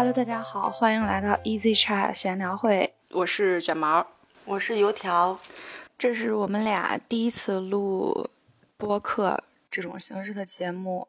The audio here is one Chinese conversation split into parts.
Hello，大家好，欢迎来到 Easy Chat 闲聊会，我是卷毛，我是油条，这是我们俩第一次录播客这种形式的节目，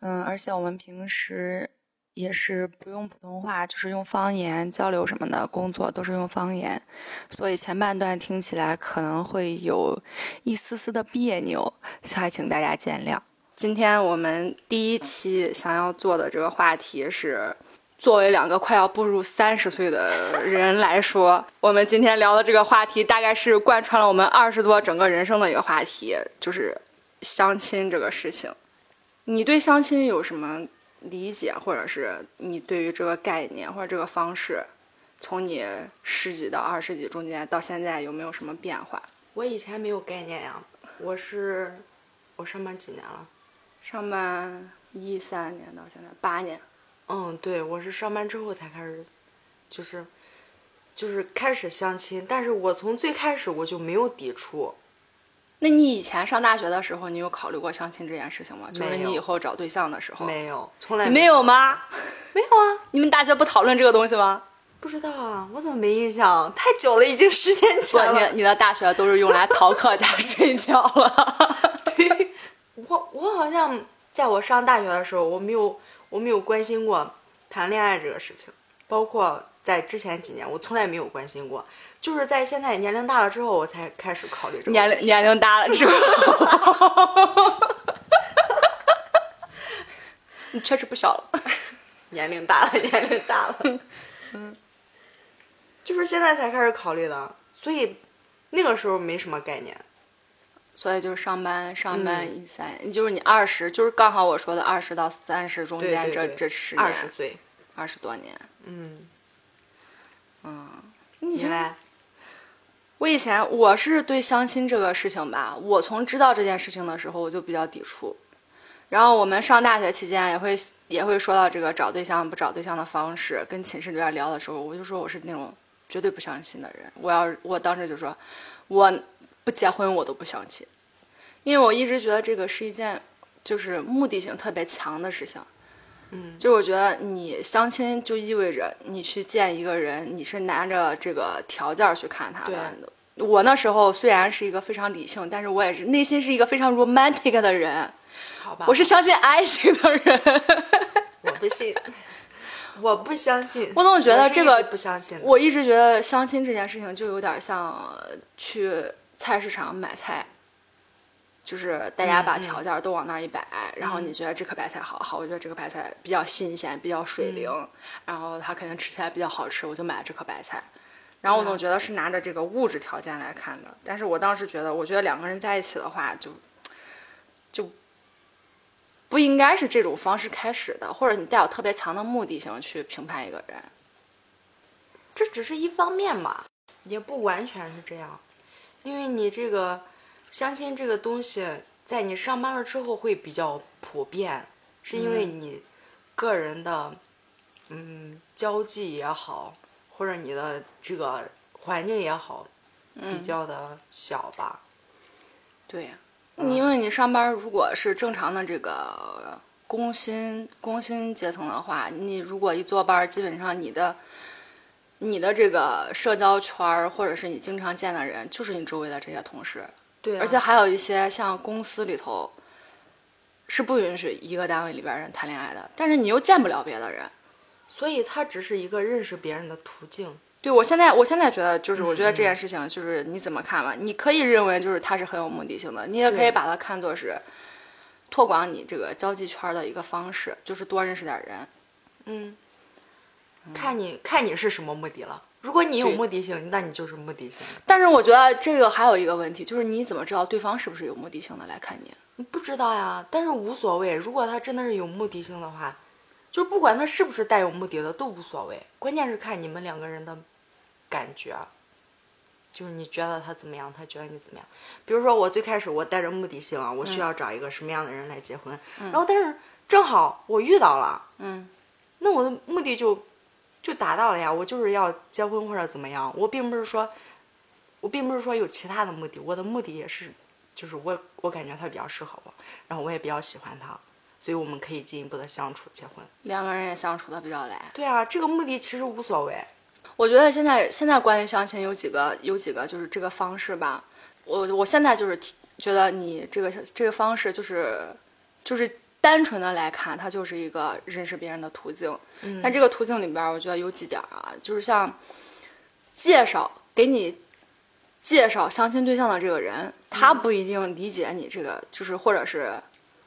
嗯，而且我们平时也是不用普通话，就是用方言交流什么的，工作都是用方言，所以前半段听起来可能会有一丝丝的别扭，还请大家见谅。今天我们第一期想要做的这个话题是，作为两个快要步入三十岁的人来说，我们今天聊的这个话题大概是贯穿了我们二十多整个人生的一个话题，就是相亲这个事情。你对相亲有什么理解，或者是你对于这个概念或者这个方式，从你十几到二十几中间到现在有没有什么变化？我以前没有概念呀，我是我上班几年了？上班一三年到现在八年，嗯，对，我是上班之后才开始，就是就是开始相亲，但是我从最开始我就没有抵触。那你以前上大学的时候，你有考虑过相亲这件事情吗？就是你以后找对象的时候，没有，从来你没有吗？没有啊，你们大学不讨论这个东西吗？不知道啊，我怎么没印象？太久了，已经十年前，了。你你的大学都是用来逃课加 睡觉了。对，我我好像在我上大学的时候，我没有我没有关心过谈恋爱这个事情，包括在之前几年，我从来没有关心过。就是在现在年龄大了之后，我才开始考虑这个年龄年龄大了之后，你确实不小了。年龄大了，年龄大了，嗯，就是现在才开始考虑的，所以那个时候没什么概念。所以就是上班上班嗯一三，就是你二十，就是刚好我说的二十到三十中间这这十年，二十岁，二十多年。嗯，嗯你来？我以前我是对相亲这个事情吧，我从知道这件事情的时候我就比较抵触。然后我们上大学期间也会也会说到这个找对象不找对象的方式，跟寝室里边聊的时候，我就说我是那种绝对不相亲的人。我要我当时就说，我不结婚我都不相亲，因为我一直觉得这个是一件就是目的性特别强的事情。嗯，就我觉得你相亲就意味着你去见一个人，你是拿着这个条件去看他的。我那时候虽然是一个非常理性，但是我也是内心是一个非常 romantic 的人，好吧，我是相信爱情的人。我不信，我不相信。我总觉得这个不相信。我一直觉得相亲这件事情就有点像去菜市场买菜，就是大家把条件都往那儿一摆，然后你觉得这颗白菜好好，我觉得这个白菜比较新鲜，比较水灵，嗯。然后它肯定吃起来比较好吃，我就买了这颗白菜。然后我总觉得是拿着这个物质条件来看的，但是我当时觉得，我觉得两个人在一起的话就，就不应该是这种方式开始的，或者你带有特别强的目的性去评判一个人。这只是一方面嘛，也不完全是这样，因为你这个相亲这个东西，在你上班了之后会比较普遍，是因为你个人的嗯交际也好，或者你的这个环境也好，比较的小吧。对呀、你因为你上班如果是正常的这个工薪工薪阶层的话，你如果一坐班，基本上你的你的这个社交圈儿，或者是你经常见的人，就是你周围的这些同事，对、啊，而且还有一些像公司里头是不允许一个单位里边人谈恋爱的，但是你又见不了别的人。所以他只是一个认识别人的途径。对我现在，我现在觉得就是，我觉得嗯这件事情就是你怎么看吧？你可以认为就是他是很有目的性的，你也可以把它看作是拓广你这个交际圈的一个方式，就是多认识点人。嗯，看你看你是什么目的了。如果你有目的性，那你就是目的性。但是我觉得这个还有一个问题，就是你怎么知道对方是不是有目的性的来看你？你不知道呀，但是无所谓。如果他真的是有目的性的话，就是不管他是不是带有目的的都无所谓，关键是看你们两个人的感觉。就是你觉得他怎么样，他觉得你怎么样。比如说我最开始我带着目的性啊，我需要找一个什么样的人来结婚，然后但是正好我遇到了，嗯，那我的目的就就达到了呀，我就是要结婚或者怎么样，我并不是说，我并不是说有其他的目的，我的目的也是，就是我我感觉他比较适合我，然后我也比较喜欢他，所以我们可以进一步的相处结婚。两个人也相处的比较来。对啊，这个目的其实无所谓。我觉得现在现在关于相亲有几个有几个就是这个方式吧，我我现在就是觉得你这个这个方式就是就是单纯的来看，它就是一个认识别人的途径。嗯但这个途径里边，我觉得有几点啊，就是像介绍给你介绍相亲对象的这个人，他不一定理解你这个，就是或者是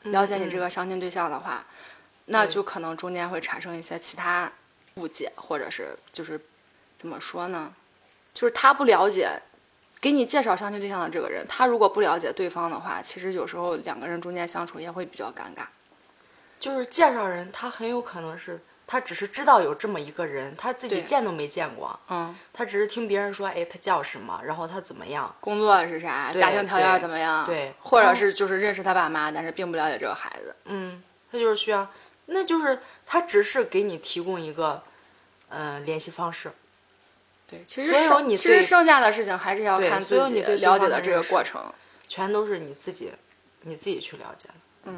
了解你这个相亲对象的话，那就可能中间会产生一些其他误解，或者是就是怎么说呢？就是他不了解给你介绍相亲对象的这个人，他如果不了解对方的话，其实有时候两个人中间相处也会比较尴尬。就是介绍人，他很有可能是他只是知道有这么一个人，他自己见都没见过，嗯，他只是听别人说，哎，他叫什么，然后他怎么样。工作是啥，家庭条件怎么样，对或者是就是认识他爸妈，但是并不了解这个孩子。嗯，他就是需要，那就是他只是给你提供一个，嗯、联系方式。对，其实所有剩你对其实剩下的事情还是要看自己了解的这个过程。全都是你自己，你自己去了解的。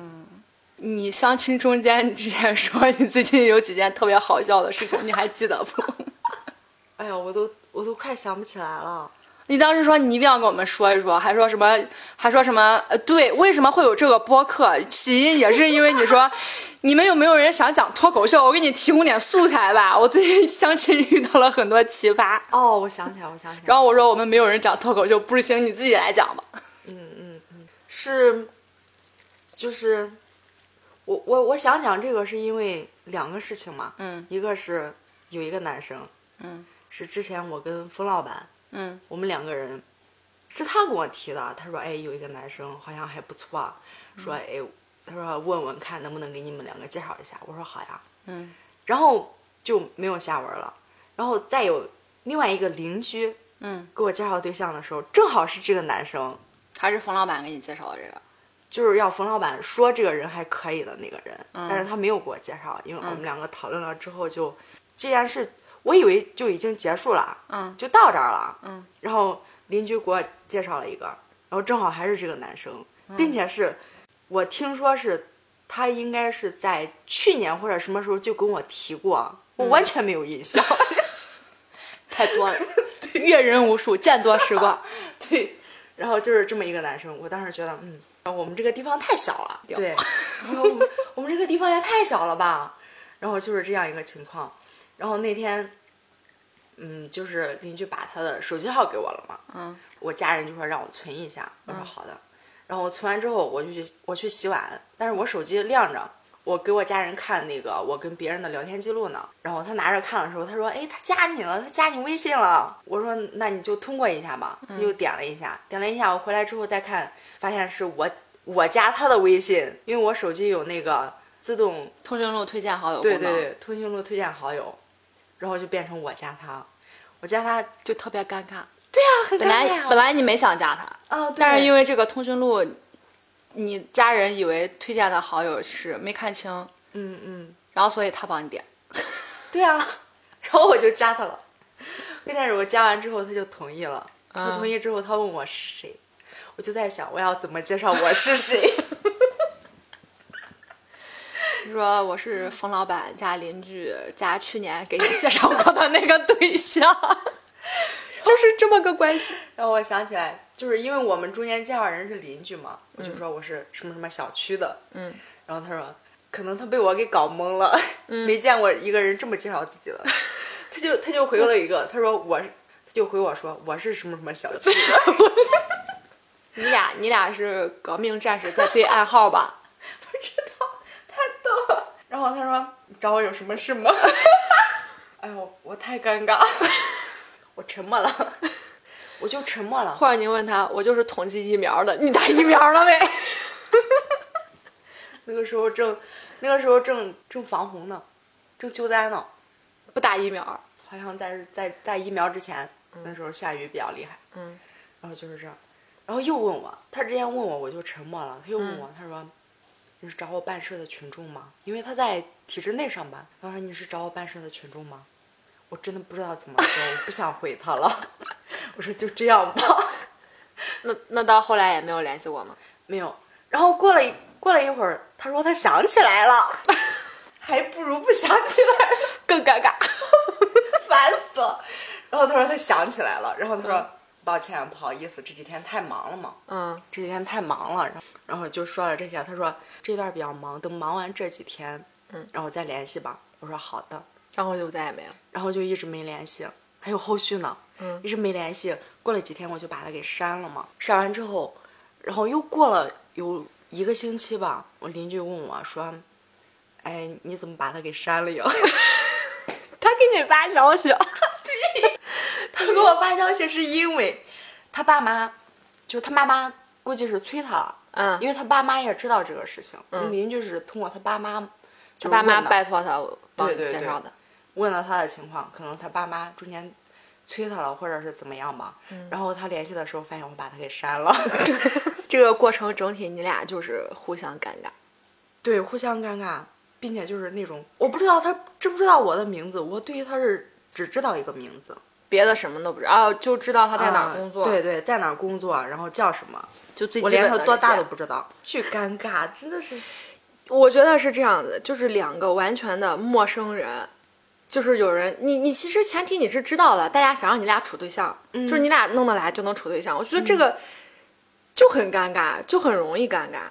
你相亲中间你之前说你最近有几件特别好笑的事情，你还记得不？哎呀，我都我都快想不起来了。你当时说你一定要跟我们说一说，还说什么，还说什么？呃，对，为什么会有这个播客？起因也是因为你说，你们有没有人想讲脱口秀？我给你提供点素材吧。我最近相亲遇到了很多奇葩，哦，我想起来，我想起来，然后我说我们没有人讲脱口秀，不行，你自己来讲吧。嗯嗯嗯是，就是，我我我想讲这个是因为两个事情嘛，嗯。一个是有一个男生，嗯。是之前我跟冯老板，嗯。我们两个人，是他跟我提的，他说，哎，有一个男生好像还不错，说，哎，他说问问看能不能给你们两个介绍一下，我说好呀，嗯。然后就没有下文了，然后再有另外一个邻居嗯，给我介绍对象的时候，正好是这个男生。还是冯老板给你介绍的这个。就是要冯老板说这个人还可以的那个人，嗯。但是他没有给我介绍，因为我们两个讨论了之后就，这件事我以为就已经结束了，嗯。就到这儿了，嗯，然后邻居给我介绍了一个，然后正好还是这个男生，嗯。并且是我听说是他应该是在去年或者什么时候就跟我提过，我嗯。完全没有印象，太多了，阅人无数，见多识广。对，然后就是这么一个男生，我当时觉得，嗯，我们这个地方太小了，对，然后我们这个地方也太小了吧，然后就是这样一个情况，然后那天，嗯，就是邻居把他的手机号给我了嘛，嗯我家人就说让我存一下，我说好的，然后我存完之后我就去我去洗碗，但是我手机亮着。我给我家人看那个我跟别人的聊天记录呢，然后他拿着看的时候，他说：“哎，他加你了，他加你微信了。”我说：“那你就通过一下吧。”他就点了一下，点了一下，我回来之后再看，发现是我我加他的微信，因为我手机有那个自动通讯录推荐好友对对对通讯录推荐好友，然后就变成我加他，我加他，就特别尴尬。对啊，很本来本来你没想加他，啊，但是因为为这个通讯录，你家人以为推荐的好友是没看清，嗯嗯，然后所以他帮你点。对啊，然后我就加他了。关键是我加完之后他就同意了，他嗯同意之后他问我是谁，我就在想我要怎么介绍我是谁。你 说我是冯老板家邻居家去年给你介绍过的那个对象，就是这么个关系。然后我想起来，就是因为我们中间介绍人是邻居嘛，我就说我是什么什么小区的，嗯，然后他说可能他被我给搞懵了，没见过一个人这么介绍自己的，他就他就回了一个，他说我是，他就回我说我是什么什么小区的，你俩你俩是革命战士在对暗号吧？不知道，太逗了。然后他说找我有什么事吗？哎呦，我太尴尬了，我沉默了，我就沉默了。或者你问他，我就是统计疫苗的，你打疫苗了没？那个时候正，那个时候正正防洪呢，正救灾呢。不打疫苗。好像在在在疫苗之前，那时候下雨比较厉害，嗯，然后就是这样，然后又问我，他之前问我，我就沉默了，他又问嗯我，他说你是找我办事的群众吗？因为他在体制内上班，然后说你是找我办事的群众吗？我真的不知道怎么说，我不想回他了，我说就这样吧，那那到后来也没有联系我吗？没有。然后过了一过了一会儿，他说他想起来了，还不如不想起来 更尴尬。烦死了。然后他说他想起来了，然后他说、抱歉，不好意思，这几天太忙了嘛。嗯这几天太忙了，然后然后就说了这些。他说这段比较忙，等忙完这几天，嗯，然后再联系吧。我说好的，然后就再也没了。然后就一直没联系，还有后续呢，嗯一直没联系。过了几天我就把他给删了嘛，删完之后，然后又过了有一个星期吧，我邻居问我说：“哎，你怎么把他给删了呀？” 他给你发消息，对他给我发消息是因为他爸妈，就他妈妈估计是催他了，嗯，因为他爸妈也知道这个事情。嗯邻居是通过他爸妈，他爸妈拜托他帮你对对对介绍的。问了他的情况，可能他爸妈中间催他了，或者是怎么样吧。嗯然后他联系的时候，发现我把他给删了。这个过程整体你俩就是互相尴尬。对，互相尴尬，并且就是那种我不知道他知不知道我的名字，我对于他是只知道一个名字，别的什么都不知道，啊就知道他在哪工作，对对，在哪儿工作，然后叫什么，就最我连他多大都不知道，巨尴尬，真的是。我觉得是这样子，就是两个完全的陌生人，就是有人你你其实前提你是知道了，大家想让你俩处对象，就是你俩弄得来就能处对象，我觉得这个就很尴尬，就很容易尴尬，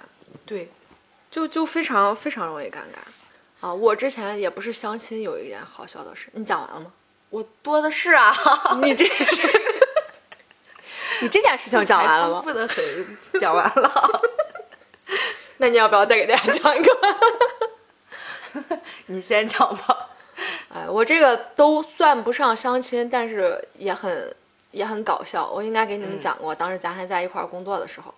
对，就就非常非常容易尴尬。啊，我之前也不是相亲，有一件好笑的事，你讲完了吗？我多的是啊，你这是，你这件事情讲完了吗 丰？富的很，讲完了。那你要不要再给大家讲一个？你先讲吧。哎，我这个都算不上相亲，但是也很也很搞笑。我应该给你们讲过，当时咱还在一块儿工作的时候，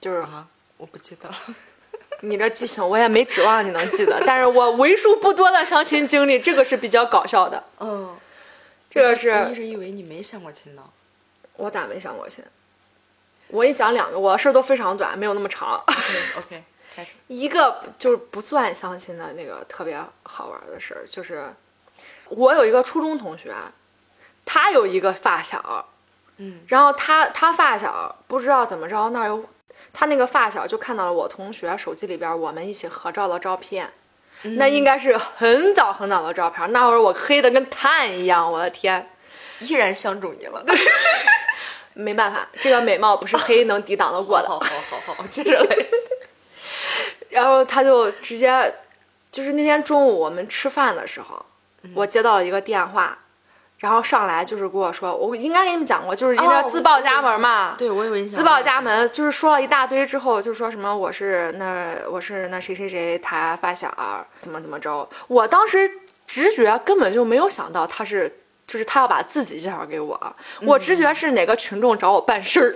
就是啊，我不记得了。你这记性，我也没指望你能记得，但是我为数不多的相亲经历，这个是比较搞笑的。嗯，这个是我一直以为你没相过亲呢。我咋没相过亲？我给你讲两个，我的事儿都非常短，没有那么长。OK，开始。一个就是不算相亲的那个特别好玩的事儿，就是我有一个初中同学，他有一个发小，嗯，然后他他发小不知道怎么着那儿有，他那个发小就看到了我同学手机里边我们一起合照的照片，那应该是很早很早的照片，那会儿我黑的跟炭一样，我的天，依然相中你了。没办法，这个美貌不是黑能抵挡得过的。好好好好，接着来。然后他就直接，就是那天中午我们吃饭的时候，我接到了一个电话，然后上来就是跟我说，我应该给你们讲过，就是一哦个自报家门嘛。对，我有印象。自报家门就是说了一大堆之后，就说什么我是那我是那谁谁谁他发小怎么怎么着，我当时直觉根本就没有想到他是就是他要把自己介绍给我，我直觉是哪个群众找我办事儿。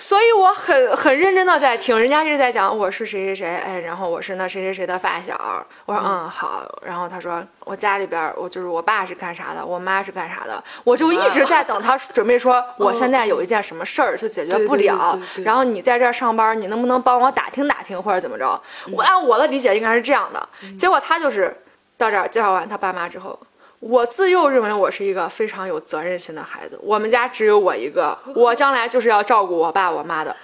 所以我很很认真的在听，人家一直在讲我是谁谁谁，哎，然后我是那谁谁谁的发小，我说嗯。好，然后他说我家里边我就是我爸是干啥的，我妈是干啥的，我就一直在等他准备说我现在有一件什么事儿就解决不了。然后你在这儿上班，你能不能帮我打听打听或者怎么着？我按我的理解应该是这样的，结果他就是到这儿介绍完他爸妈之后。我自幼认为我是一个非常有责任心的孩子，我们家只有我一个，我将来就是要照顾我爸我妈的。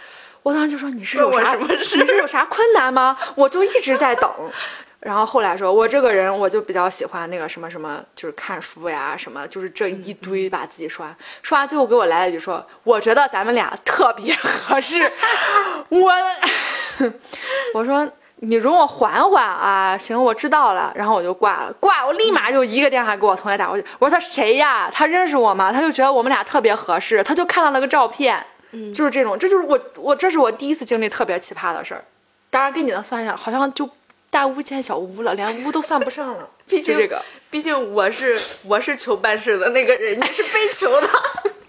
我当时就说你是有啥什么事你是有啥困难吗？我就一直在等。然后后来说，我这个人我就比较喜欢那个什么什么，就是看书呀，什么就是这一堆把自己说完，说完最后给我来了一句说，我觉得咱们俩特别合适。我 我说你容我缓缓啊，行，我知道了。然后我就挂了，挂我立马就一个电话给我同学打过去，我说他谁呀？他认识我吗？他就觉得我们俩特别合适，他就看到了个照片，嗯就是这种，这就是我我这是我第一次经历特别奇葩的事儿。当然跟你的算一下，好像就大巫见小巫了，连巫都算不上了。毕竟就这个，毕竟我是我是求办事的那个人，你是被求的。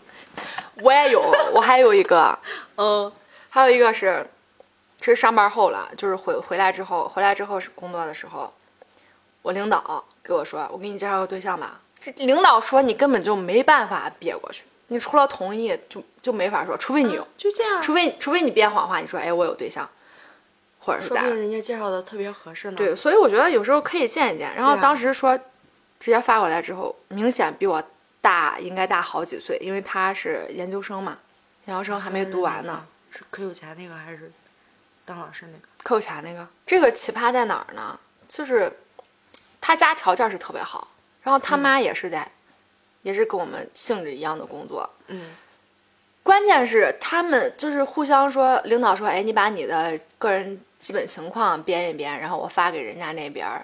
我也有，我还有一个，嗯 还有一个是，是上班后了，就是回回来之后，回来之后是工作的时候，我领导给我说，我给你介绍个对象吧。这领导说你根本就没办法憋过去，你除了同意就就没法说，除非你有，就这样。除非除非你编谎话，你说哎我有对象，或者是。说不定人家介绍的特别合适呢。对，，所以我觉得有时候可以见一见。然后当时说，直接发过来之后，明显比我大，应该大好几岁，因为他是研究生嘛，研究生还没读完呢。。是可有钱那个还是？当老师那个。扣钱那个，这个奇葩在哪儿呢？就是他家条件是特别好，然后他妈也是在，也是跟我们性质一样的工作。嗯关键是他们就是互相说，领导说，哎，你把你的个人基本情况编一编，然后我发给人家那边儿，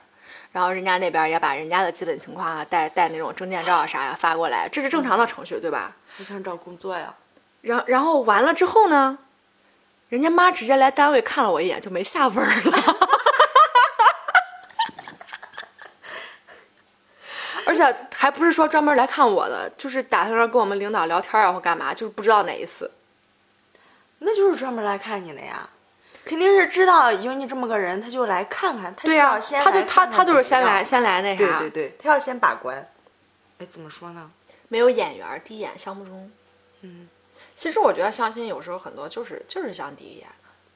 然后人家那边儿也把人家的基本情况啊，带带那种证件照啊啥呀发过来，这是正常的程序，对吧？我想找工作呀。然然后完了之后呢，人家妈直接来单位看了我一眼，就没下文儿了。而且还不是说专门来看我的，就是打算跟我们领导聊天啊或干嘛，就是不知道哪一次。那就是专门来看你的呀，肯定是知道有你这么个人，他就来看看。他对呀、就要先他就他他就是先来先来那啥，对对对，他要先把关。哎，怎么说呢？没有眼缘，第一眼相不中。嗯，其实我觉得相亲有时候很多就是就是相第一眼，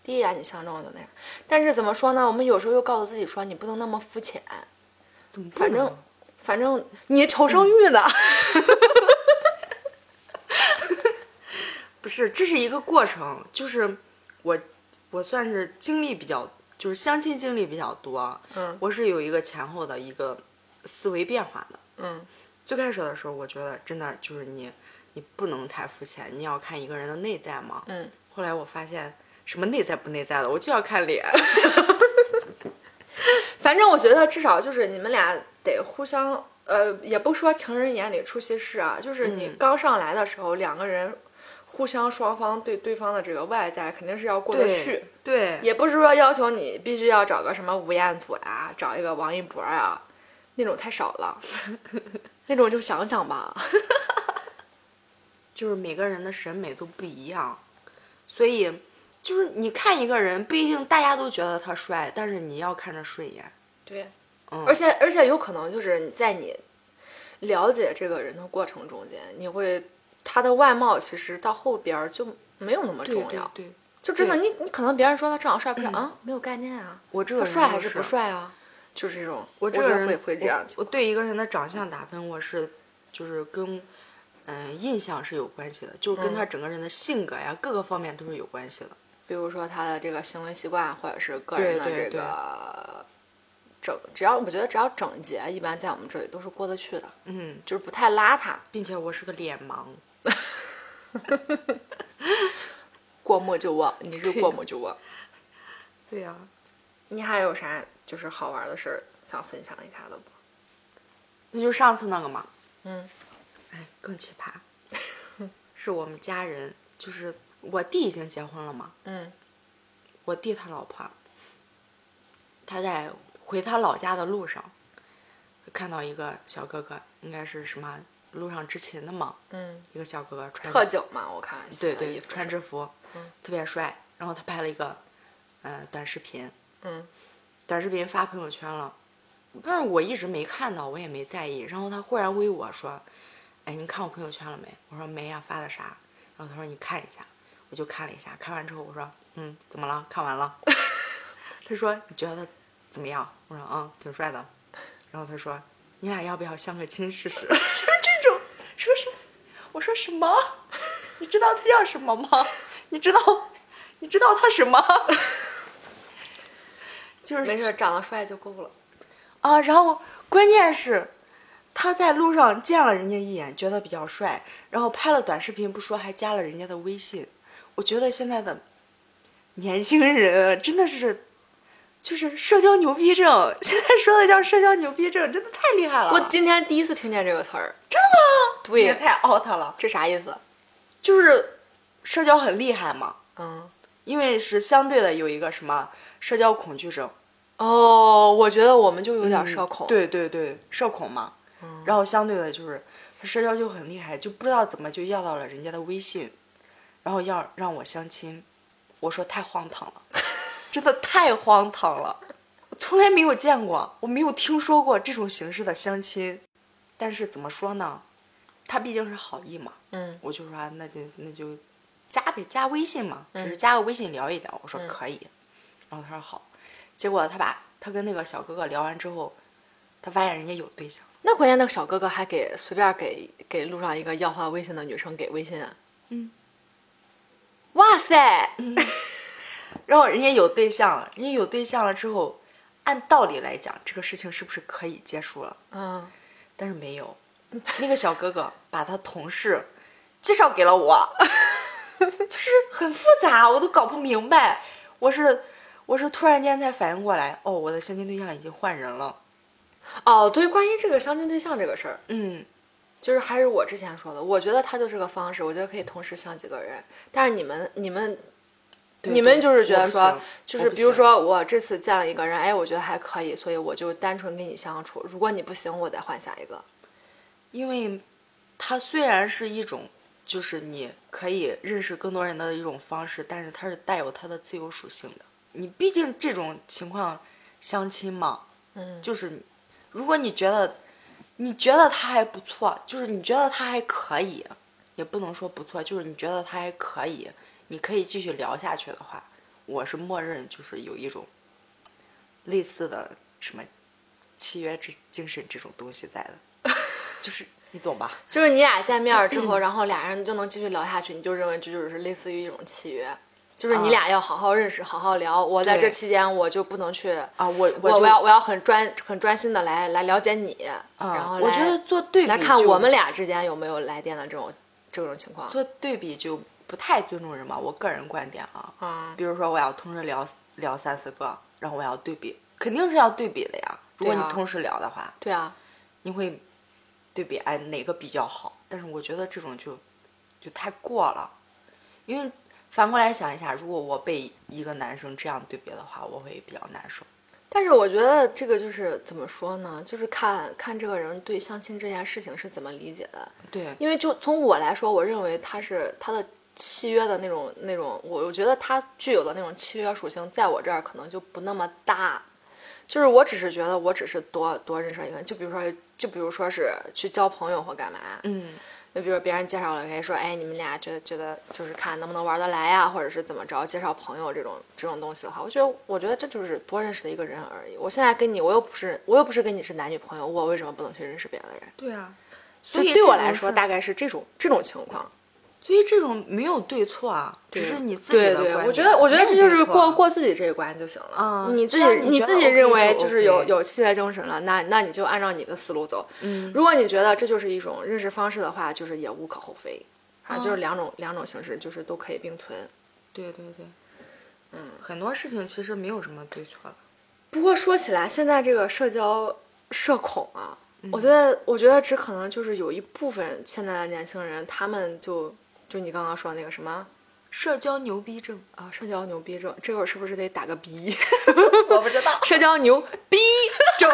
第一眼你相中就那样。但是怎么说呢？我们有时候又告诉自己说，你不能那么肤浅。怎么不反正能反正你求生欲呢？不是，这是一个过程，就是我我算是经历比较，就是相亲经历比较多，嗯我是有一个前后的一个思维变化的。嗯最开始的时候，我觉得真的就是你你不能太肤浅，你要看一个人的内在嘛。嗯，后来我发现什么内在不内在的，我就要看脸。反正我觉得至少就是你们俩得互相，呃，也不说情人眼里出西施啊，就是你嗯刚上来的时候，两个人互相双方对对方的这个外在肯定是要过得去。对，也不是说要求你必须要找个什么吴彦祖啊，找一个王一博啊，那种太少了，那种就想想吧。就是每个人的审美都不一样，所以就是你看一个人，不一定大家都觉得他帅，但是你要看着顺眼。对，嗯而且而且有可能就是你在你了解这个人的过程中间，你会他的外貌其实到后边儿就没有那么重要，对对对，就真的你你可能别人说他长得帅不帅、啊，没有概念啊，我这个帅还是不？帅啊？就是这种，我这个人会会这样我。我对一个人的长相打分，我是就是跟嗯、印象是有关系的，就是跟嗯他整个人的性格呀，各个方面都是有关系的。比如说他的这个行为习惯，或者是个人的这个整，只要我觉得只要整洁，一般在我们这里都是过得去的，嗯，就是不太邋遢。并且我是个脸盲，过目就忘，你是过目就忘。对呀、你还有啥就是好玩的事儿想分享一下的不？那就上次那个嘛，嗯哎，更奇葩，是我们家人，就是我弟已经结婚了嘛，嗯。我弟他老婆，他在回他老家的路上，看到一个小哥哥，应该是什么路上执勤的嘛，嗯，一个小哥哥穿特警嘛，我看对对穿制服，嗯特别帅，然后他拍了一个呃短视频，嗯。短视频发朋友圈了，但是我一直没看到，我也没在意。然后他忽然微我说：“哎，你看我朋友圈了没？”我说：“没呀、发的啥？”然后他说：“你看一下。”我就看了一下，看完之后我说：“嗯，怎么了？看完了。”他说：“你觉得怎么样？”我说：“嗯，挺帅的。”然后他说：“你俩要不要相个亲试试？” 就是这种，说什么？我说什么？你知道他叫什么吗？你知道？你知道他什么？就是没事，长得帅就够了。啊，然后关键是，他在路上见了人家一眼，觉得比较帅，然后拍了短视频不说，还加了人家的微信。我觉得现在的年轻人真的是，就是社交牛逼症，现在说的叫社交牛逼症，真的太厉害了。我今天第一次听见这个词儿，真的吗？对也，太 out 了，这啥意思？就是社交很厉害嘛，嗯，因为是相对的有一个什么社交恐惧症，哦，我觉得我们就有点社恐。，嗯对对对，社恐嘛。然后相对的就是他社交就很厉害，就不知道怎么就要到了人家的微信，然后要让我相亲，我说太荒唐了，真的太荒唐了，我从来没有见过，我没有听说过这种形式的相亲。但是怎么说呢，他毕竟是好意嘛，嗯。我就说啊那就那就加呗，加微信嘛，只嗯。是加个微信聊一聊。我说可以，然后他说好，结果他把他跟那个小哥哥聊完之后，他发现人家有对象，那关键那个小哥哥还给随便给给路上一个要他微信的女生给微信啊。嗯，哇塞，然后人家有对象了，人家有对象了之后，按道理来讲，这个事情是不是可以结束了？嗯，但是没有，那个小哥哥把他同事介绍给了我，就是很复杂，我都搞不明白。我是我是突然间才反应过来，哦，我的相亲对象已经换人了。哦，对，关于这个相亲对象这个事儿，嗯，就是还是我之前说的，我觉得它就是个方式，我觉得可以同时相几个人。但是你们你们对你们就是觉得说，就是比如说我这次见了一个人，哎，我觉得还可以，所以我就单纯跟你相处。如果你不行，我再换下一个。因为它虽然是一种，就是你可以认识更多人的一种方式，但是它是带有它的自由属性的。你毕竟这种情况相亲嘛，嗯，就是你如果你觉得你觉得他还不错，就是你觉得他还可以，也不能说不错，就是你觉得他还可以，你可以继续聊下去的话，我是默认就是有一种类似的什么契约之精神这种东西在的，就是你懂吧？就是你俩见面之后，然后俩人就能继续聊下去，你就认为这就是类似于一种契约，就是你啊俩要好好认识，好好聊。我在这期间我就不能去，啊，我我我要我要很专很专心的来来了解你，啊然后来我觉得做对比来看我们俩之间有没有来电的这种这种情况。做对比就不太尊重人嘛，我个人观点啊。嗯，比如说我要同时聊聊三四个，然后我要对比，肯定是要对比的呀。如果你同时聊的话，对啊，你会对比哎哪个比较好？但是我觉得这种就就太过了，因为反过来想一下，如果我被一个男生这样对别的话，我会比较难受。但是我觉得这个就是怎么说呢？就是看看这个人对相亲这件事情是怎么理解的。对，因为就从我来说，我认为他是他的契约的那种那种，我我觉得他具有的那种契约属性，在我这儿可能就不那么大。就是我只是觉得，我只是多多认识一个人，就比如说，就比如说是去交朋友或干嘛，嗯，就比如别人介绍了，可以说，哎，你们俩觉得觉得就是看能不能玩得来呀，或者是怎么着，介绍朋友这种这种东西的话，我觉得我觉得这就是多认识的一个人而已。我现在跟你，我又不是我又不是跟你是男女朋友，我为什么不能去认识别的人？对啊。所所以对我来说，大概是这种这种情况。所以这种没有对错啊，只是你自己对对，的观点。我觉得我觉得这就是过过自己这一关就行了。嗯你自己你自己认为就就是有有契约精神了，那那你就按照你的思路走。嗯，如果你觉得这就是一种认识方式的话，就是也无可厚非。啊，嗯就是两种两种形式，就是都可以并存。对对对，嗯，很多事情其实没有什么对错的。不过说起来，现在这个社交社恐啊，嗯我觉得我觉得只可能就是有一部分现在的年轻人，他们就就你刚刚说那个什么社交牛逼症，啊，社交牛逼症，这会儿是不是得打个逼？我不知道。社交牛逼症，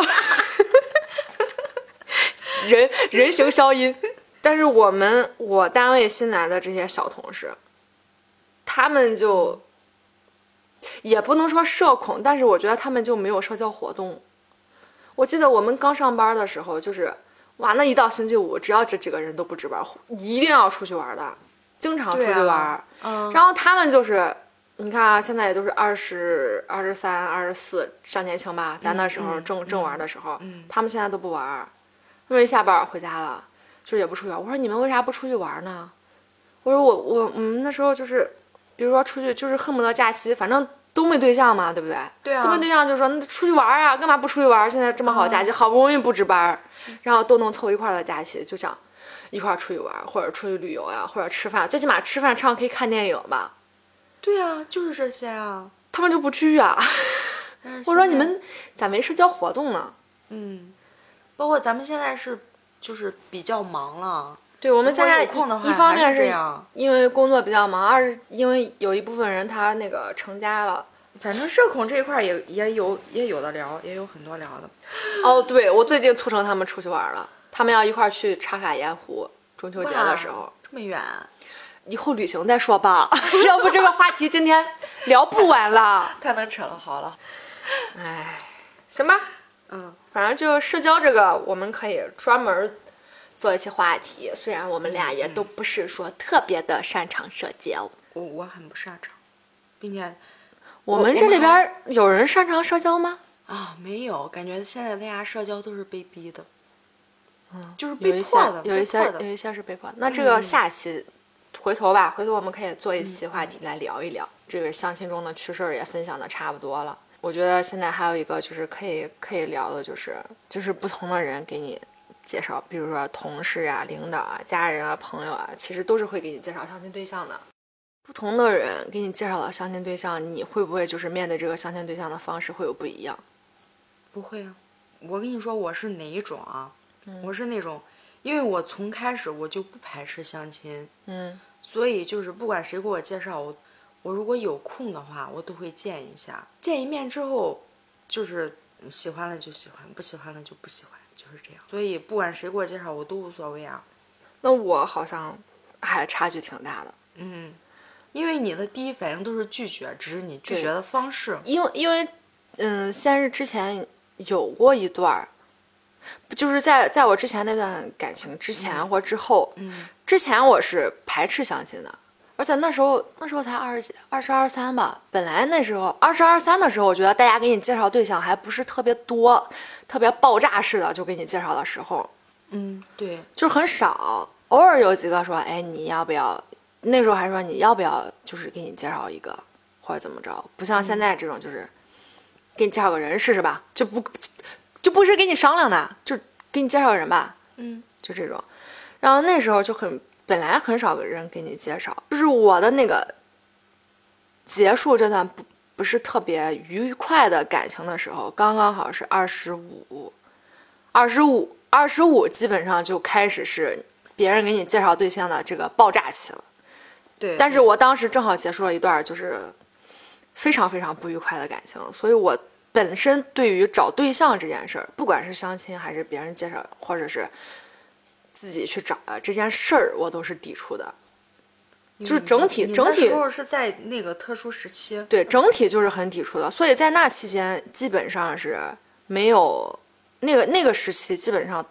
人人形消音。但是我们我单位新来的这些小同事，他们就也不能说社恐，但是我觉得他们就没有社交活动。我记得我们刚上班的时候，就是哇，那一到星期五，只要这几个人都不值班，一定要出去玩的，经常出去玩。嗯，然后他们就是，你看啊，现在也都是二十二十三、二十四，上年轻吧？咱那时候嗯正、正玩的时候，嗯他们现在都不玩儿，他们一下班回家了，就是也不出去玩。我说你们为啥不出去玩呢？我说我我我们那时候就是，比如说出去就是恨不得假期，反正都没对象嘛，对不对？对啊都没对象就说那出去玩啊，干嘛不出去玩？现在这么好假期，好不容易不值班，然后都能凑一块儿的假期，就想一块儿出去玩，或者出去旅游呀、或者吃饭，最起码吃饭、唱 K、看电影吧。对啊，就是这些啊。他们就不去啊！我说你们咋没社交活动呢？嗯，包括咱们现在是就是比较忙了，对我们现在一一方面还是因为工作比较忙，二是因为有一部分人他那个成家了。反正社恐这一块儿也也有也有的聊，也有很多聊的。哦，对我最近促成他们出去玩了，他们要一块儿去茶卡盐湖，中秋节的时候。这么远，以后旅行再说吧，要不这个话题今天聊不完了。太能扯了，好了。哎，行吧，嗯，反正就社交这个，我们可以专门做一些话题。虽然我们俩也都不是说特别的擅长社交，我我很不擅长，并且我们这里边儿有人擅长社交吗？啊没有感觉现在大家社交都是被逼的，嗯，就是有一些被迫的，有一些有一些是被迫。那这个嗯下期回头吧，回头我们可以做一期话题来聊一聊这个相亲中的趣事儿也分享的差不多了。我觉得现在还有一个就是可以可以聊的，就是就是不同的人给你介绍，比如说同事啊、领导啊、家人啊、朋友啊，其实都是会给你介绍相亲对象的。不同的人给你介绍了相亲对象，你会不会就是面对这个相亲对象的方式会有不一样？不会啊，我跟你说我是哪一种啊？我是那种，因为我从开始我就不排斥相亲，嗯所以就是不管谁给我介绍，我我如果有空的话，我都会见一下。见一面之后，就是喜欢了就喜欢，不喜欢了就不喜欢，就是这样。所以不管谁给我介绍，我都无所谓啊。那我好像还差距挺大的，嗯，因为你的第一反应都是拒绝，只是你拒绝的方式。因为因为嗯，先是之前有过一段儿，就是在在我之前那段感情之前或之后，嗯之前我是排斥相亲的，而且那时候那时候才二十几，二十二三吧。本来那时候二十二三的时候，我觉得大家给你介绍对象还不是特别多，特别爆炸式的就给你介绍的时候，嗯，对，就是很少，偶尔有几个说，哎，你要不要？那时候还说你要不要，就是给你介绍一个，或者怎么着，不像现在这种就是，给你介绍个人试试吧，就不就不是跟你商量的，就给你介绍个人吧，嗯就这种。然后那时候就很本来很少个人给你介绍，就是我的那个结束这段不不是特别愉快的感情的时候，刚刚好是二十五，二十五，二十五基本上就开始是别人给你介绍对象的这个爆炸期了。对。但是我当时正好结束了一段就是非常非常不愉快的感情，所以我本身对于找对象这件事儿，不管是相亲还是别人介绍，或者是自己去找啊这件事儿，我都是抵触的。就是整体整体那时候是在那个特殊时期。对，整体就是很抵触的。所以在那期间，基本上是没有那个那个时期，基本上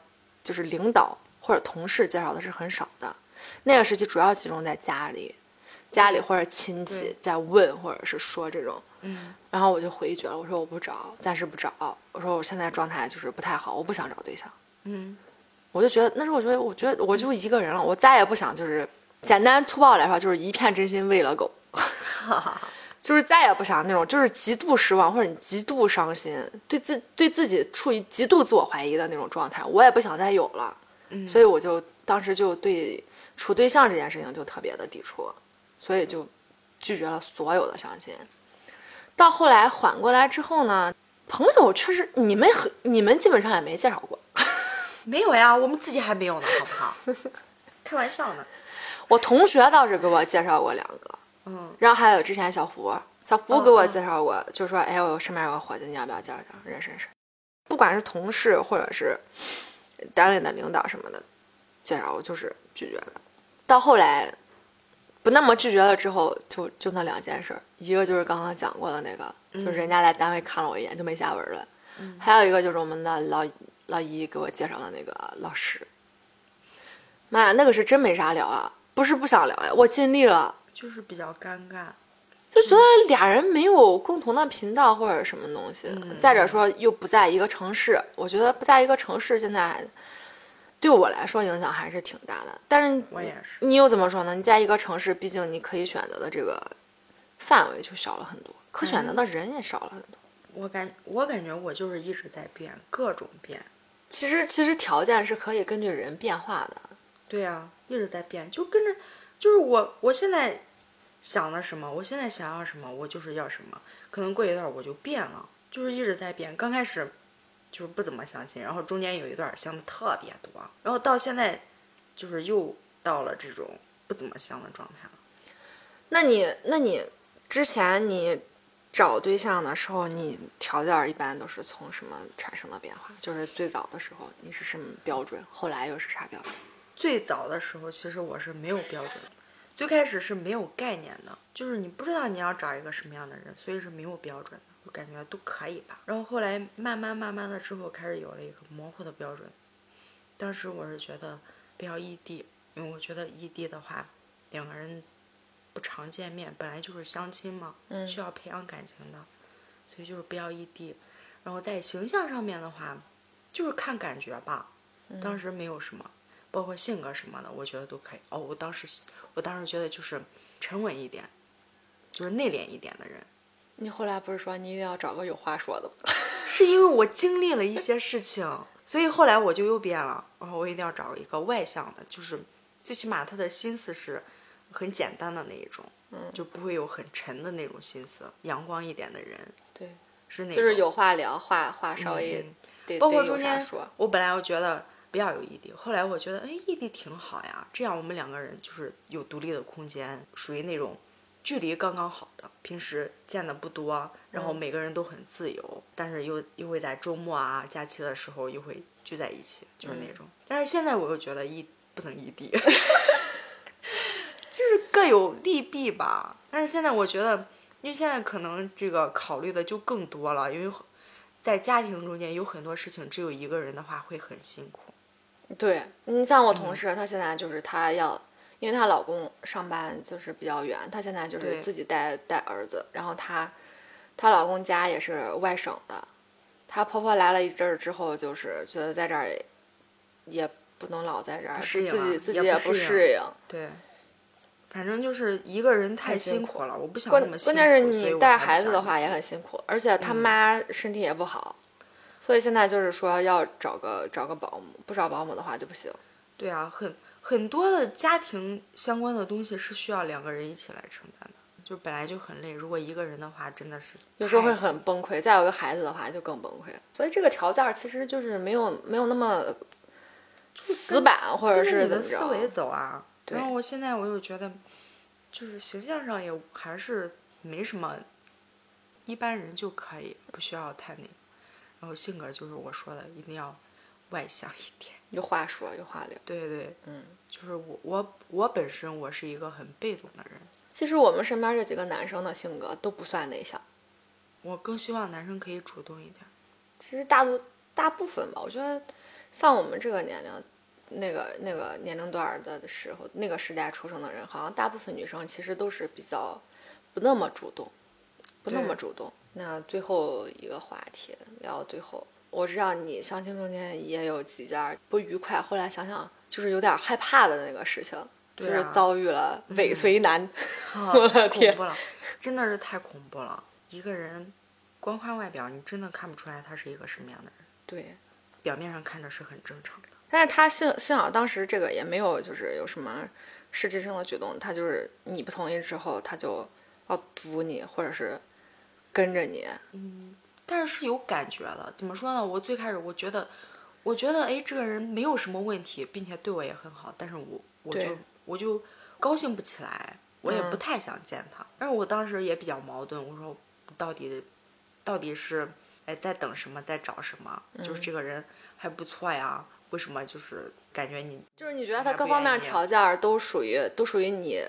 就是领导或者同事介绍的是很少的。那个时期主要集中在家里，家里或者亲戚在问或者是说这种。嗯然后我就回绝了，我说我不找，暂时不找。我说我现在状态就是不太好，我不想找对象。嗯我就觉得那时候我觉得我觉得我就一个人了，我再也不想就是简单粗暴来说就是一片真心喂了狗，就是再也不想那种就是极度失望或者你极度伤心，对自对自己处于极度自我怀疑的那种状态，我也不想再有了，嗯，所以我就当时就对处对象这件事情就特别的抵触，所以就拒绝了所有的相亲。到后来缓过来之后呢，朋友确实你们很你们基本上也没介绍过。没有呀，我们自己还没有呢，好不好？开玩笑呢。我同学倒是给我介绍过两个，嗯然后还有之前小福，小福嗯给我嗯介绍过，就说哎，我身边有个伙计，你要不要介绍介绍，认识认识？不管是同事或者是单位的领导什么的，介绍我就是拒绝的。到后来不那么拒绝了之后，就就那两件事儿，一个就是刚刚讲过的那个，就是人家来单位看了我一眼就没下文了，还有一个就是我们的老老姨给我介绍的那个老师，妈呀，那个是真没啥聊啊，不是不想聊呀，我尽力了。就是比较尴尬。就觉得俩人没有共同的频道或者什么东西，嗯再者说又不在一个城市，我觉得不在一个城市现在对我来说影响还是挺大的。但是我也是。你又怎么说呢？你在一个城市，毕竟你可以选择的这个范围就小了很多，可选择的人也少了很多。我感我感觉我就是一直在变，各种变。其实其实条件是可以根据人变化的。对呀、一直在变，就跟着，就是我我现在想的什么，我现在想要什么，我就是要什么。可能过一段我就变了，就是一直在变。刚开始就是不怎么相亲，然后中间有一段相的特别多，然后到现在就是又到了这种不怎么相的状态了。那你那你之前你找对象的时候，你条件一般都是从什么产生的变化？就是最早的时候你是什么标准，后来又是啥标准？最早的时候，其实我是没有标准的，最开始是没有概念的，就是你不知道你要找一个什么样的人，所以是没有标准的。我感觉都可以吧。然后后来慢慢慢慢的之后，开始有了一个模糊的标准。当时我是觉得不要异地，因为我觉得异地的话，两个人不常见面，本来就是相亲嘛，嗯需要培养感情的，所以就是不要异地。然后在形象上面的话，就是看感觉吧。当时没有什么，包括性格什么的，我觉得都可以。哦，我当时我当时觉得就是沉稳一点，就是内敛一点的人。你后来不是说你一定要找个有话说的吗？是因为我经历了一些事情，所以后来我就又变了。然后我一定要找一个外向的，就是最起码他的心思是很简单的那一种，嗯就不会有很沉的那种心思，阳光一点的人对，是那种。就是有话聊，话话稍微嗯得、包括中间。我本来我觉得不要有异地，后来我觉得哎异地挺好呀，这样我们两个人就是有独立的空间，属于那种距离刚刚好的，平时见的不多，然后每个人都很自由，但是又又会在周末啊假期的时候又会聚在一起，就是那种。但是现在我又觉得异不能异地，就是各有利弊吧。但是现在我觉得，因为现在可能这个考虑的就更多了，因为在家庭中间有很多事情，只有一个人的话会很辛苦。对你像我嗯同事，他现在就是他要，因为她老公上班就是比较远，她现在就是自己带带儿子，然后她她老公家也是外省的，她婆婆来了一阵儿之后，就是觉得在这儿也也不能老在这儿，适应自己啊自己也不适应。对，反正就是一个人太太辛苦了，我不想关那么辛苦。关键是你带孩子的话也很辛苦，而且他妈身体也不好，所以现在就是说要找个找个保姆，不找保姆的话就不行。对啊，很很多的家庭相关的东西是需要两个人一起来承担的，就本来就很累，如果一个人的话，真的是有时候会很崩溃，再有个孩子的话就更崩溃。所以这个条件儿其实就是没有没有那么死板，或者是怎么的思维。走啊。对然后我现在我又觉得，就是形象上也还是没什么，一般人就可以，不需要太那个。然后性格就是我说的，一定要外向一点。有话说，有话聊。对对，嗯，就是我我我本身我是一个很被动的人，其实我们身边这几个男生的性格都不算内向，我更希望男生可以主动一点。其实大多大部分吧，我觉得像我们这个年龄。那个那个年龄段儿的时候，那个时代出生的人，好像大部分女生其实都是比较不那么主动，不那么主动。那最后一个话题聊到最后，我知道你相亲中间也有几件不愉快，后来想想就是有点害怕的那个事情，就是遭遇了尾随男。啊，我太的天恐怖了，真的是太恐怖了。一个人光看外表，你真的看不出来他是一个什么样的人。对，表面上看着是很正常的。但是他幸幸好当时这个也没有就是有什么实质性的举动，他就是你不同意之后，他就要堵你，或者是跟着你。但是是有感觉的。怎么说呢？我最开始我觉得，我觉得哎，这个人没有什么问题，并且对我也很好，但是我我就我就高兴不起来，我也嗯不太想见他。但是我当时也比较矛盾，我说到底到底是哎在等什么，在找什么？就是这个人还不错呀，为什么就是感觉你就是你觉得他各方面条件都属于都属于你，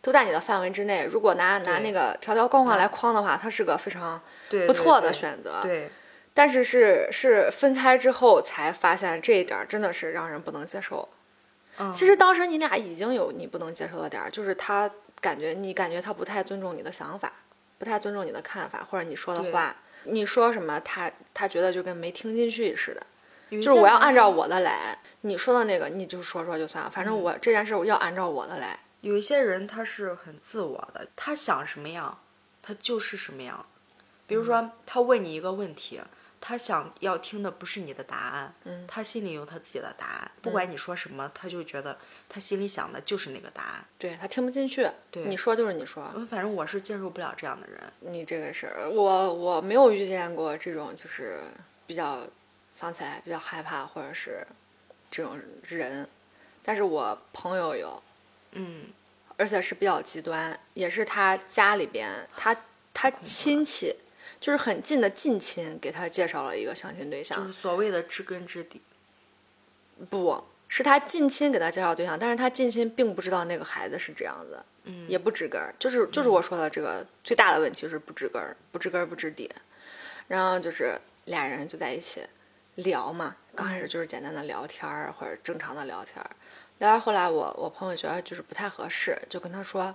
都在你的范围之内。如果拿拿那个条条框框来框的话，他是个非常不错的选择。对但是是是分开之后才发现这一点儿真的是让人不能接受。嗯其实当时你俩已经有你不能接受的点儿，就是他感觉你感觉他不太尊重你的想法，不太尊重你的看法，或者你说的话，你说什么他他觉得就跟没听进去似的。就是我要按照我的来，你说的那个你就说说就算了，反嗯正我这件事我要按照我的来。有一些人他是很自我的，他想什么样，他就是什么样。比如说，他问你一个问题，他想要听的不是你的答案，嗯他心里有他自己的答案，不管你说什么，他就觉得他心里想的就是那个答案。对他听不进去，对你说就是你说，嗯，反正我是接受不了这样的人。你这个是我我没有遇见过这种就是比较想起来比较害怕或者是这种人，但是我朋友有，嗯，而且是比较极端，也是他家里边他他亲戚就是很近的近亲给他介绍了一个相亲对象，就是所谓的知根知底。不是他近亲给他介绍对象，但是他近亲并不知道那个孩子是这样子，嗯，也不知根儿，就是就是我说的这个最大的问题就是不知根儿，不知根儿不知底，然后就是俩人就在一起聊嘛，刚开始就是简单的聊天儿或者正常的聊天儿，聊到后来我我朋友觉得就是不太合适，就跟他说。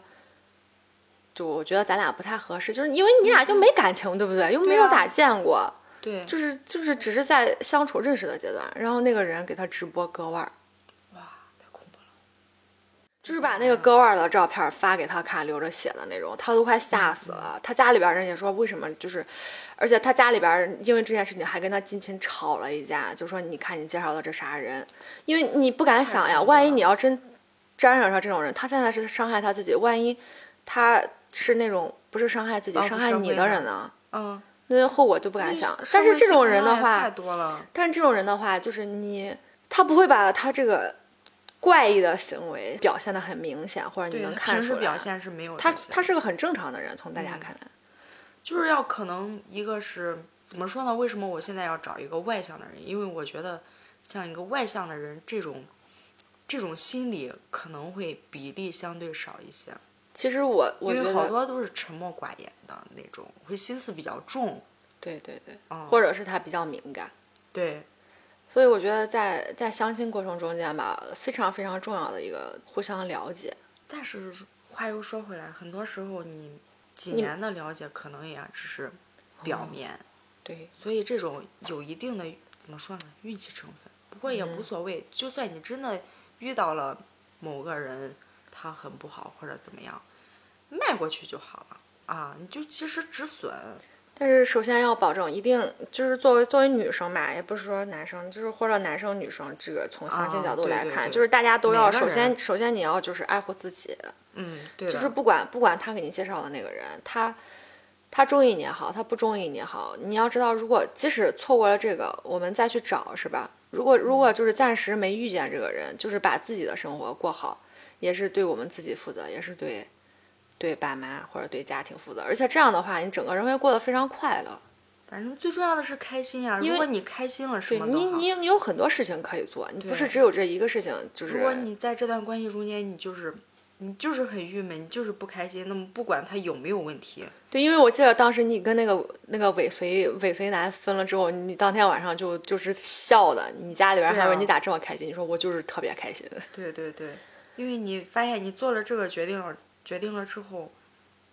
就我觉得咱俩不太合适，就是因为你俩就没感情，对不对？又没有咋见过，对，就是就是只是在相处认识的阶段，然后那个人给他直播割腕儿，哇，太恐怖了。就是把那个割腕的照片发给他看，流着血的那种，他都快吓死了。他家里边人也说，为什么就是，而且他家里边因为这件事情还跟他近亲吵了一架，就说你看你介绍的这啥人，因为你不敢想呀，万一你要真沾上上这种人，他现在是伤害他自己，万一他是那种不是伤害自己，伤害你的的人呢？嗯，那后果就不敢想。但是这种人的话太话，多了。但是这种人的话，就是你，他不会把他这个怪异的行为表现的很明显，或者你，能看出来。平时表现是没有他他是个很正常的人，从大家嗯看来。就是要可能一个是怎么说呢？为什么我现在要找一个外向的人？因为我觉得像一个外向的人，这种这种心理可能会比例相对少一些，其实我我觉得，因为好多都是沉默寡言的那种，会心思比较重。对对对，嗯，或者是他比较敏感，对，所以我觉得在在相亲过程中间吧，非常非常重要的一个互相了解。但是话又说回来，很多时候你几年的了解可能也只是表面，对，所以这种有一定的怎么说呢，运气成分。不过也嗯无所谓，就算你真的遇到了某个人，他很不好或者怎么样，迈过去就好了啊，你就及时止损。但是首先要保证，一定就是作为作为女生吧，也不是说男生，就是或者男生女生，这个从相亲啊角度来看，对对对。就是大家都要首先首先你要就是爱护自己，嗯，对，就是不管不管他给你介绍的那个人，他他中意你也好，他不中意你也好，你要知道，如果即使错过了这个，我们再去找，是吧？如果如果就是暂时没遇见这个人，就是把自己的生活过好，也是对我们自己负责，也是对对爸妈或者对家庭负责。而且这样的话，你整个人会过得非常快乐。反正最重要的是开心呀、如果你开心了，什么你。你你有很多事情可以做，你不是只有这一个事情，就是如果你在这段关系中间，你就是你就是很郁闷，你就是不开心，那么不管他有没有问题，对，因为我记得当时你跟那个那个尾随尾随男分了之后，你当天晚上就就是笑的，你家里边还说你咋这么开心？你说我就是特别开心。对对对，因为你发现你做了这个决定了，决定了之后，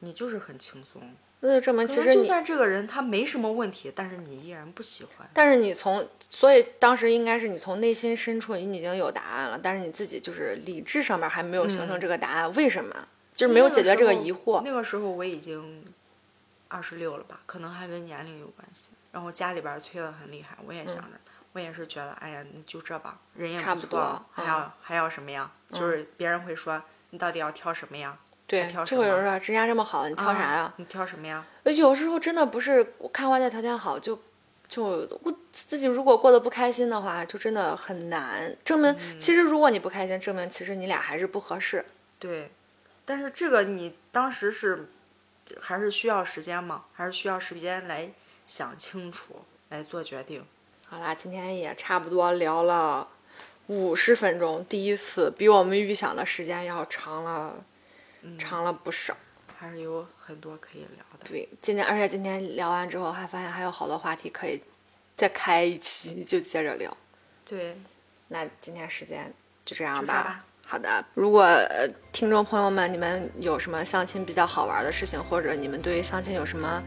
你就是很轻松。那就证明其实就算这个人他没什么问题，但是你依然不喜欢。但是你从，所以当时应该是你从内心深处你已经有答案了，但是你自己就是理智上面还没有形成这个答案，为什么？就是没有解决这个疑惑。那个时候我已经二十六了吧，可能还跟年龄有关系。然后家里边催得很厉害，我也想着，我也是觉得，哎呀，那就这吧，人也差不多还要、还要什么呀？就是别人会说，你到底要挑什么呀？对挑，什就会有人说人家这么好，你挑啥呀？啊你挑什么呀？有时候真的不是我看外在条件好就就我自己如果过得不开心的话，就真的很难证明。其实如果你不开心，证明其实你俩还是不合适。对，但是这个你当时是还是需要时间嘛，还是需要时间来想清楚，来做决定。好啦，今天也差不多聊了五十分钟，第一次比我们预想的时间要长了，长了不少。还是有很多可以聊的。对，今天而且今天聊完之后，还发现还有好多话题可以再开一期，就接着聊。对，那今天时间就这样吧好的，如果呃听众朋友们你们有什么相亲比较好玩的事情，或者你们对于相亲有什么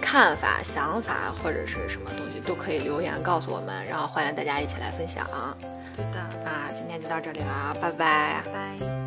看法、想法，或者是什么东西，都可以留言告诉我们，然后欢迎大家一起来分享。对的，啊，今天就到这里了，拜拜。拜拜。